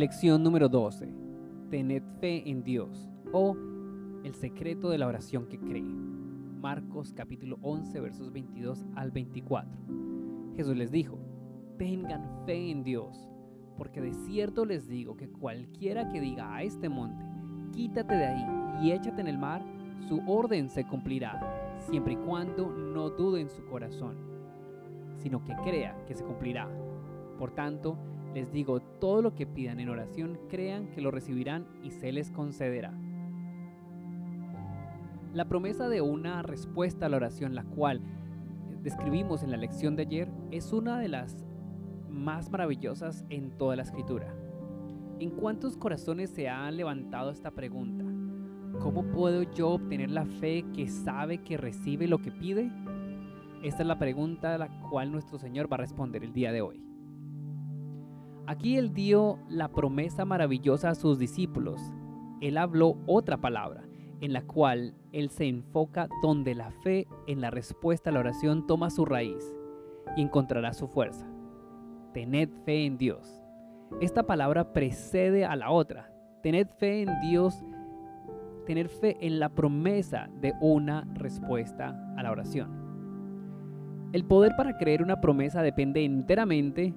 Lección número 12. Tened fe en Dios o el secreto de la oración que cree. Marcos capítulo 11 versos 22 al 24. Jesús les dijo, tengan fe en Dios, porque de cierto les digo que cualquiera que diga a este monte, quítate de ahí y échate en el mar, su orden se cumplirá, siempre y cuando no dude en su corazón, sino que crea que se cumplirá. Por tanto, les digo, todo lo que pidan en oración, crean que lo recibirán y se les concederá. La promesa de una respuesta a la oración, la cual describimos en la lección de ayer, es una de las más maravillosas en toda la escritura. ¿En cuántos corazones se ha levantado esta pregunta? ¿Cómo puedo yo obtener la fe que sabe que recibe lo que pide? Esta es la pregunta a la cual nuestro Señor va a responder el día de hoy. Aquí Él dio la promesa maravillosa a sus discípulos. Él habló otra palabra, en la cual Él se enfoca donde la fe en la respuesta a la oración toma su raíz y encontrará su fuerza. Tened fe en Dios. Esta palabra precede a la otra. Tened fe en Dios tener fe en la promesa de una respuesta a la oración. El poder para creer una promesa depende enteramente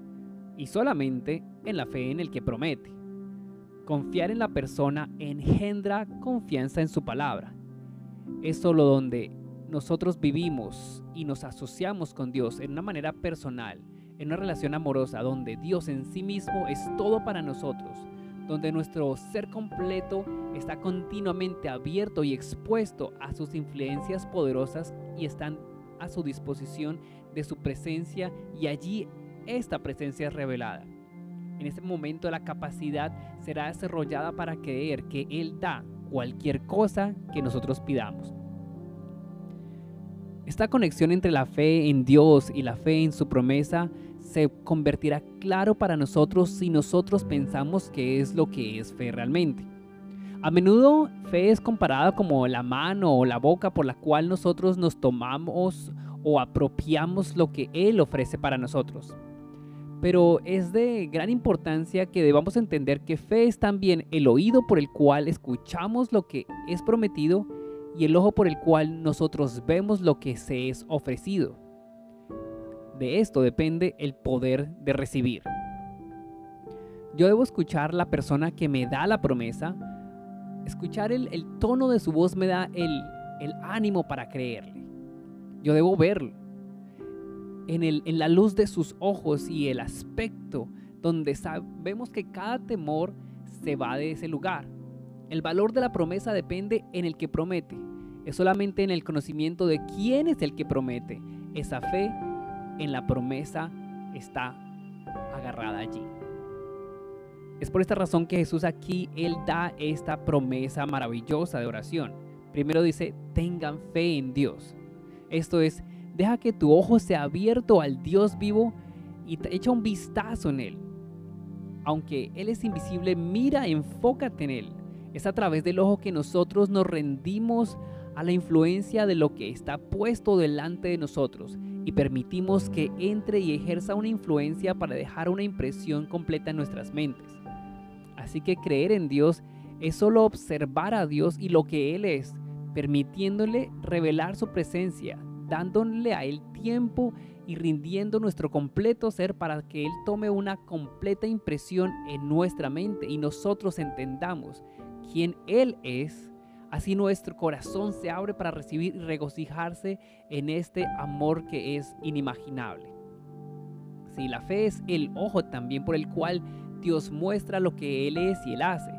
y solamente en la fe en el que promete. Confiar en la persona engendra confianza en su palabra. Es solo donde nosotros vivimos y nos asociamos con Dios en una manera personal, en una relación amorosa, donde Dios en sí mismo es todo para nosotros, donde nuestro ser completo está continuamente abierto y expuesto a sus influencias poderosas y están a su disposición de su presencia y allí esta presencia es revelada. En ese momento la capacidad será desarrollada para creer que Él da cualquier cosa que nosotros pidamos. Esta conexión entre la fe en Dios y la fe en su promesa se convertirá claro para nosotros si nosotros pensamos que es lo que es fe realmente. A menudo fe es comparada como la mano o la boca por la cual nosotros nos tomamos o apropiamos lo que Él ofrece para nosotros. Pero es de gran importancia que debamos entender que fe es también el oído por el cual escuchamos lo que es prometido y el ojo por el cual nosotros vemos lo que se es ofrecido. De esto depende el poder de recibir. Yo debo escuchar la persona que me da la promesa. Escuchar el, tono de su voz me da el, el ánimo para creerle. Yo debo verlo. En, el, en la luz de sus ojos y el aspecto donde sabemos que cada temor se va de ese lugar. El valor de la promesa depende en el que promete. Es solamente en el conocimiento de quién es el que promete. Esa fe en la promesa está agarrada allí. Es por esta razón que Jesús aquí, Él da esta promesa maravillosa de oración. Primero dice, tengan fe en Dios. Esto es, deja que tu ojo sea abierto al Dios vivo y echa un vistazo en Él. Aunque Él es invisible, mira, enfócate en Él. Es a través del ojo que nosotros nos rendimos a la influencia de lo que está puesto delante de nosotros y permitimos que entre y ejerza una influencia para dejar una impresión completa en nuestras mentes. Así que creer en Dios es solo observar a Dios y lo que Él es, permitiéndole revelar su presencia, dándole a Él tiempo y rindiendo nuestro completo ser para que Él tome una completa impresión en nuestra mente y nosotros entendamos quién Él es Así nuestro corazón se abre para recibir y regocijarse en este amor que es inimaginable. Si la fe es el ojo también por el cual Dios muestra lo que Él es y Él hace.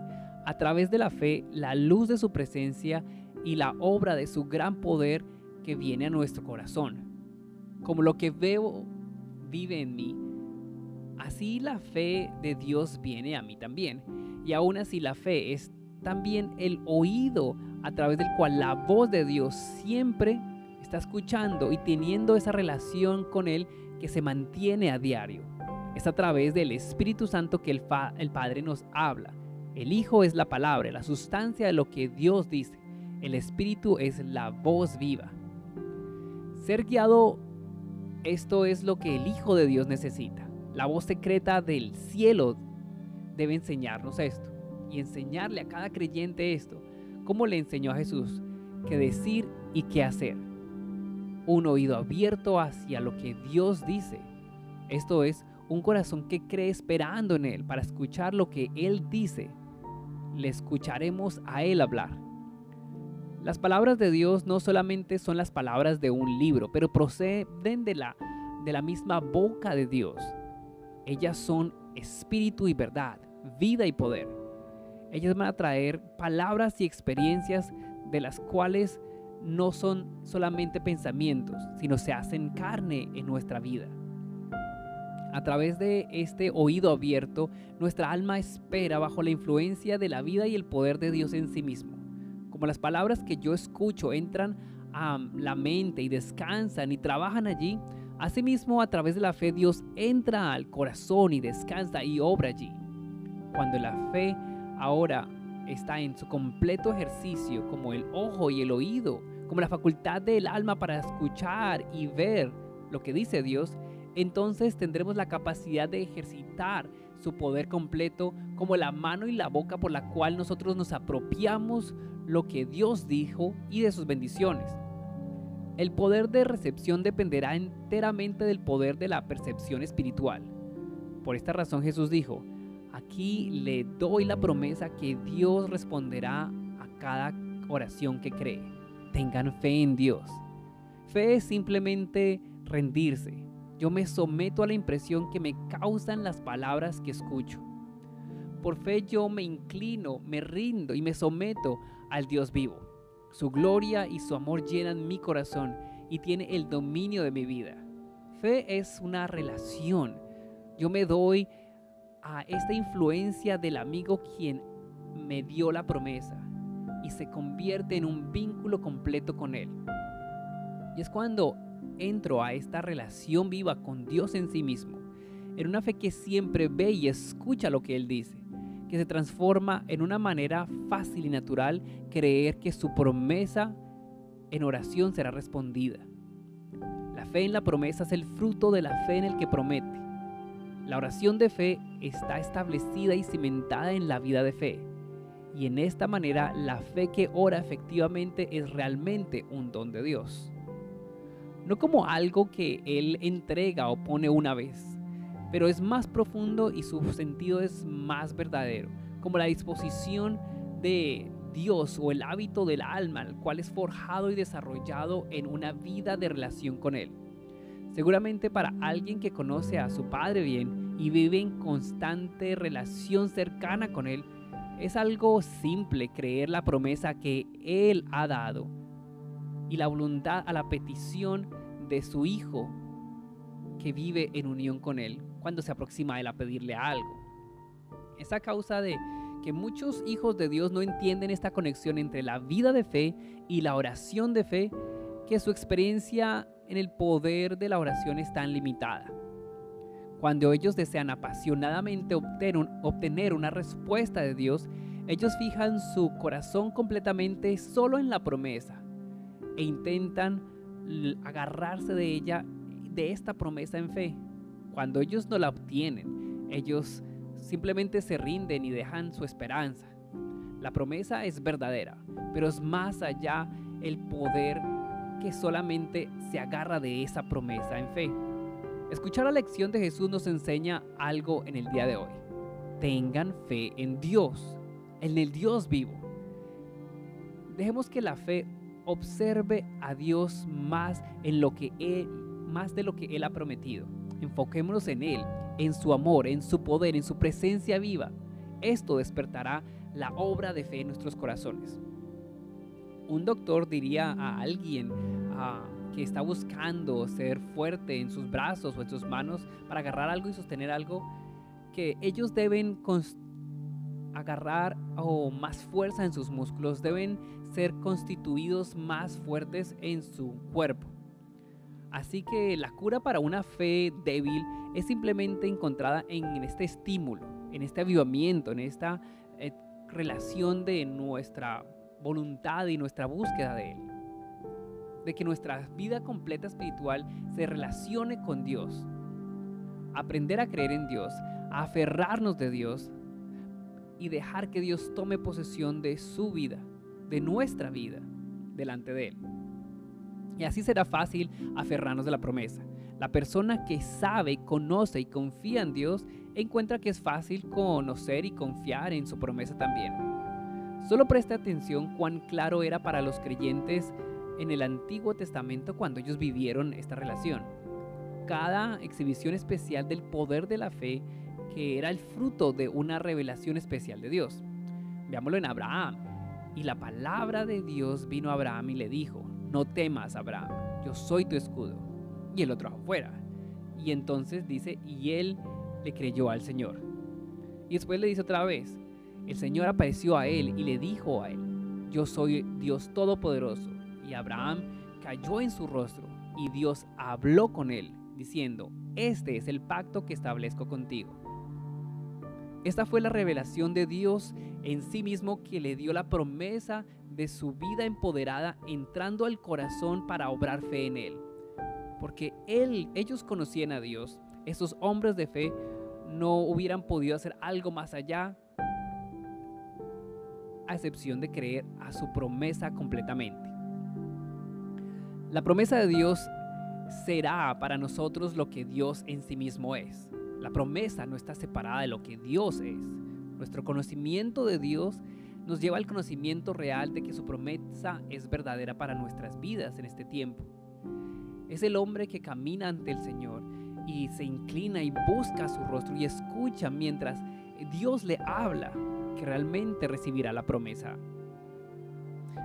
A través de la fe, la luz de su presencia y la obra de su gran poder que viene a nuestro corazón. Como lo que veo vive en mí, así la fe de Dios viene a mí también. Y aún así la fe es también el oído a través del cual la voz de Dios siempre está escuchando y teniendo esa relación con Él que se mantiene a diario. Es a través del Espíritu Santo que el, Padre nos habla. El Hijo es la palabra, la sustancia de lo que Dios dice. El Espíritu es la voz viva. Ser guiado, esto es lo que el Hijo de Dios necesita. La voz secreta del cielo debe enseñarnos esto y enseñarle a cada creyente esto, como le enseñó a Jesús, qué decir y qué hacer. Un oído abierto hacia lo que Dios dice. Esto es, un corazón que cree esperando en Él para escuchar lo que Él dice. Le escucharemos a Él hablar. Las palabras de Dios no solamente son las palabras de un libro, pero proceden de la, de la misma boca de Dios. Ellas son espíritu y verdad, vida y poder. Ellas van a traer palabras y experiencias de las cuales no son solamente pensamientos, sino se hacen carne en nuestra vida. A través de este oído abierto, nuestra alma espera bajo la influencia de la vida y el poder de Dios en sí mismo. Como las palabras que yo escucho entran a la mente y descansan y trabajan allí, asimismo a través de la fe Dios entra al corazón y descansa y obra allí. Cuando la fe ahora está en su completo ejercicio como el ojo y el oído, como la facultad del alma para escuchar y ver lo que dice Dios, entonces tendremos la capacidad de ejercitar su poder completo como la mano y la boca por la cual nosotros nos apropiamos lo que Dios dijo y de sus bendiciones. El poder de recepción dependerá enteramente del poder de la percepción espiritual. Por esta razón Jesús dijo, aquí le doy la promesa que Dios responderá a cada oración que cree. Tengan fe en Dios. Fe es simplemente rendirse, yo me someto a la impresión que me causan las palabras que escucho. Por fe yo me inclino, me rindo y me someto al Dios vivo. Su gloria y su amor llenan mi corazón y tiene el dominio de mi vida. Fe es una relación. Yo me doy a esta influencia del amigo quien me dio la promesa y se convierte en un vínculo completo con él. Y es cuando entro a esta relación viva con Dios en sí mismo, en una fe que siempre ve y escucha lo que Él dice, que se transforma en una manera fácil y natural creer que su promesa en oración será respondida. La fe en la promesa es el fruto de la fe en el que promete. La oración de fe está establecida y cimentada en la vida de fe. Y en esta manera la fe que ora efectivamente es realmente un don de Dios no como algo que Él entrega o pone una vez, pero es más profundo y su sentido es más verdadero, como la disposición de Dios o el hábito del alma, el cual es forjado y desarrollado en una vida de relación con Él. Seguramente para alguien que conoce a su Padre bien y vive en constante relación cercana con Él, es algo simple creer la promesa que Él ha dado y la voluntad a la petición de su Hijo que vive en unión con Él cuando se aproxima a Él a pedirle algo. Esa causa de que muchos hijos de Dios no entienden esta conexión entre la vida de fe y la oración de fe, que su experiencia en el poder de la oración es tan limitada. Cuando ellos desean apasionadamente obtener una respuesta de Dios, ellos fijan su corazón completamente solo en la promesa e intentan agarrarse de ella, de esta promesa en fe. Cuando ellos no la obtienen, ellos simplemente se rinden y dejan su esperanza. La promesa es verdadera, pero es más allá el poder que solamente se agarra de esa promesa en fe. Escuchar la lección de Jesús nos enseña algo en el día de hoy. Tengan fe en Dios, en el Dios vivo. Dejemos que la fe observe a Dios más en lo que él, más de lo que él ha prometido. Enfoquémonos en él, en su amor, en su poder, en su presencia viva. Esto despertará la obra de fe en nuestros corazones. Un doctor diría a alguien ah, que está buscando ser fuerte en sus brazos o en sus manos para agarrar algo y sostener algo, que ellos deben agarrar o más fuerza en sus músculos, deben ser constituidos más fuertes en su cuerpo. Así que la cura para una fe débil es simplemente encontrada en este estímulo, en este avivamiento, en esta eh, relación de nuestra voluntad y nuestra búsqueda de Él. De que nuestra vida completa espiritual se relacione con Dios. Aprender a creer en Dios, a aferrarnos de Dios, y dejar que Dios tome posesión de su vida, de nuestra vida, delante de Él. Y así será fácil aferrarnos de la promesa. La persona que sabe, conoce y confía en Dios encuentra que es fácil conocer y confiar en su promesa también. Solo preste atención cuán claro era para los creyentes en el Antiguo Testamento cuando ellos vivieron esta relación. Cada exhibición especial del poder de la fe que era el fruto de una revelación especial de Dios. Veámoslo en Abraham. Y la palabra de Dios vino a Abraham y le dijo, no temas, Abraham, yo soy tu escudo. Y el otro afuera. Y entonces dice, y él le creyó al Señor. Y después le dice otra vez, el Señor apareció a él y le dijo a él, yo soy Dios Todopoderoso. Y Abraham cayó en su rostro y Dios habló con él, diciendo, este es el pacto que establezco contigo. Esta fue la revelación de Dios en sí mismo que le dio la promesa de su vida empoderada entrando al corazón para obrar fe en él. Porque él, ellos conocían a Dios, esos hombres de fe no hubieran podido hacer algo más allá a excepción de creer a su promesa completamente. La promesa de Dios será para nosotros lo que Dios en sí mismo es. La promesa no está separada de lo que Dios es. Nuestro conocimiento de Dios nos lleva al conocimiento real de que su promesa es verdadera para nuestras vidas en este tiempo. Es el hombre que camina ante el Señor y se inclina y busca su rostro y escucha mientras Dios le habla que realmente recibirá la promesa.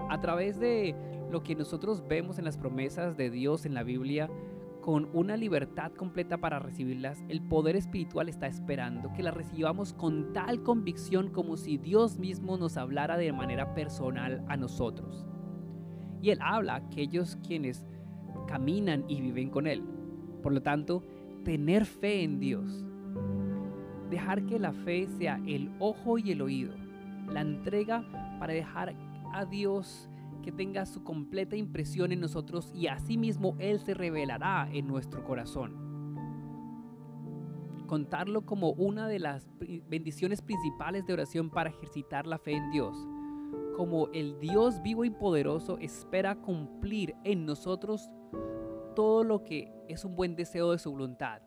A través de lo que nosotros vemos en las promesas de Dios en la Biblia, con una libertad completa para recibirlas, el poder espiritual está esperando que las recibamos con tal convicción como si Dios mismo nos hablara de manera personal a nosotros. Y Él habla a aquellos quienes caminan y viven con Él. Por lo tanto, tener fe en Dios. Dejar que la fe sea el ojo y el oído. La entrega para dejar a Dios que tenga su completa impresión en nosotros y asimismo Él se revelará en nuestro corazón. Contarlo como una de las bendiciones principales de oración para ejercitar la fe en Dios. Como el Dios vivo y poderoso espera cumplir en nosotros todo lo que es un buen deseo de su voluntad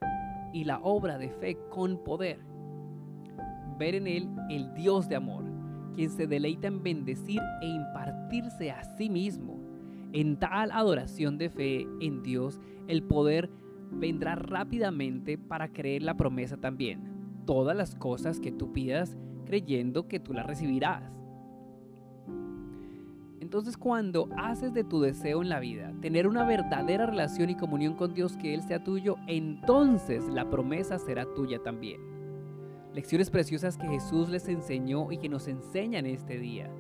y la obra de fe con poder. Ver en Él el Dios de amor quien se deleita en bendecir e impartirse a sí mismo. En tal adoración de fe en Dios, el poder vendrá rápidamente para creer la promesa también. Todas las cosas que tú pidas creyendo que tú las recibirás. Entonces cuando haces de tu deseo en la vida tener una verdadera relación y comunión con Dios que Él sea tuyo, entonces la promesa será tuya también. Lecciones preciosas que Jesús les enseñó y que nos enseñan este día.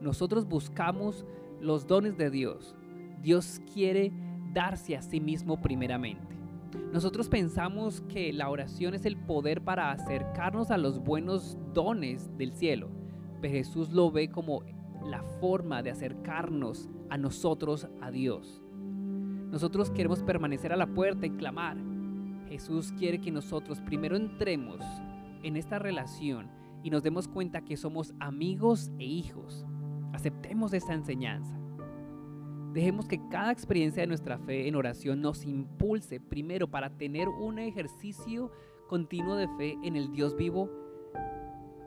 Nosotros buscamos los dones de Dios. Dios quiere darse a sí mismo primeramente. Nosotros pensamos que la oración es el poder para acercarnos a los buenos dones del cielo, pero Jesús lo ve como la forma de acercarnos a nosotros, a Dios. Nosotros queremos permanecer a la puerta y clamar. Jesús quiere que nosotros primero entremos en esta relación y nos demos cuenta que somos amigos e hijos. Aceptemos esta enseñanza. Dejemos que cada experiencia de nuestra fe en oración nos impulse primero para tener un ejercicio continuo de fe en el Dios vivo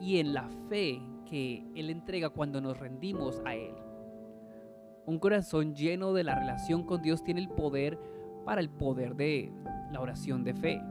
y en la fe que Él entrega cuando nos rendimos a Él. Un corazón lleno de la relación con Dios tiene el poder para el poder de la oración de fe.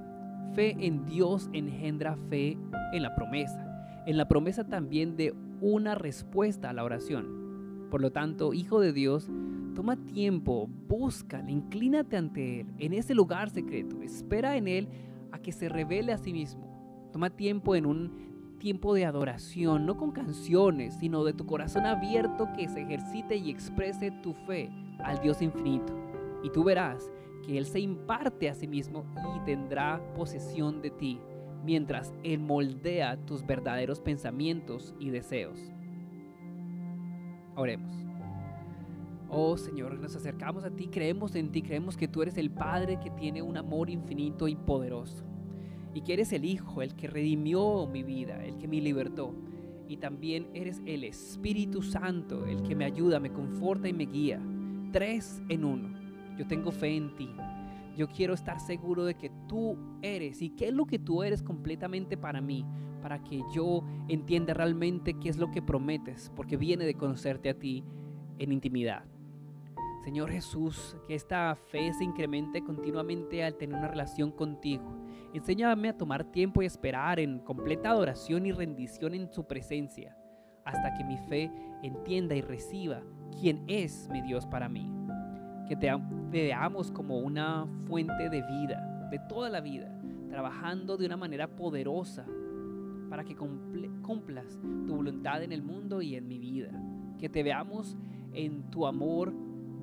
Fe en Dios engendra fe en la promesa, en la promesa también de una respuesta a la oración. Por lo tanto, Hijo de Dios, toma tiempo, búscale, inclínate ante Él, en ese lugar secreto, espera en Él a que se revele a sí mismo. Toma tiempo en un tiempo de adoración, no con canciones, sino de tu corazón abierto que se ejercite y exprese tu fe al Dios infinito. Y tú verás que Él se imparte a sí mismo y tendrá posesión de ti, mientras Él moldea tus verdaderos pensamientos y deseos. Oremos. Oh Señor, nos acercamos a ti, creemos en ti, creemos que tú eres el Padre que tiene un amor infinito y poderoso. Y que eres el Hijo, el que redimió mi vida, el que me libertó. y también eres el Espíritu Santo, el que me ayuda, me conforta y me guía. Tres en uno. Yo tengo fe en ti. Yo quiero estar seguro de que tú eres y qué es lo que tú eres completamente para mí, para que yo entienda realmente qué es lo que prometes, porque viene de conocerte a ti en intimidad. Señor Jesús, que esta fe se incremente continuamente al tener una relación contigo. Enséñame a tomar tiempo y esperar en completa adoración y rendición en su presencia, hasta que mi fe entienda y reciba quién es mi Dios para mí. Que te, veamos como una fuente de vida, de toda la vida, trabajando de una manera poderosa para que cumplas tu voluntad en el mundo y en mi vida. Que te veamos en tu amor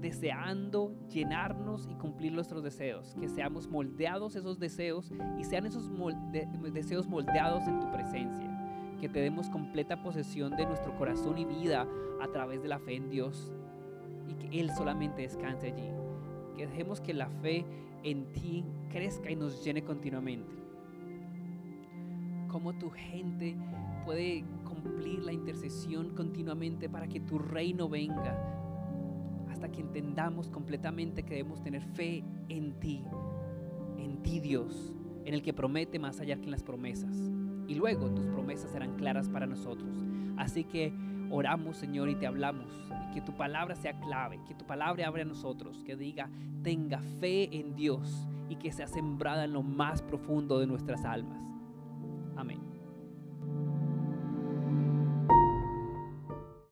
deseando llenarnos y cumplir nuestros deseos, que seamos moldeados esos deseos y sean esos deseos moldeados en tu presencia, que te demos completa posesión de nuestro corazón y vida a través de la fe en Dios. Y que Él solamente descanse allí, que dejemos que la fe en ti crezca y nos llene continuamente. Cómo tu gente puede cumplir la intercesión continuamente para que tu reino venga, hasta que entendamos completamente que debemos tener fe en ti, en ti Dios, en el que promete más allá que en las promesas. Y luego tus promesas serán claras para nosotros. Así que oramos, Señor, y te hablamos. Y que tu palabra sea clave, que tu palabra abre a nosotros, que diga, tenga fe en Dios y que sea sembrada en lo más profundo de nuestras almas.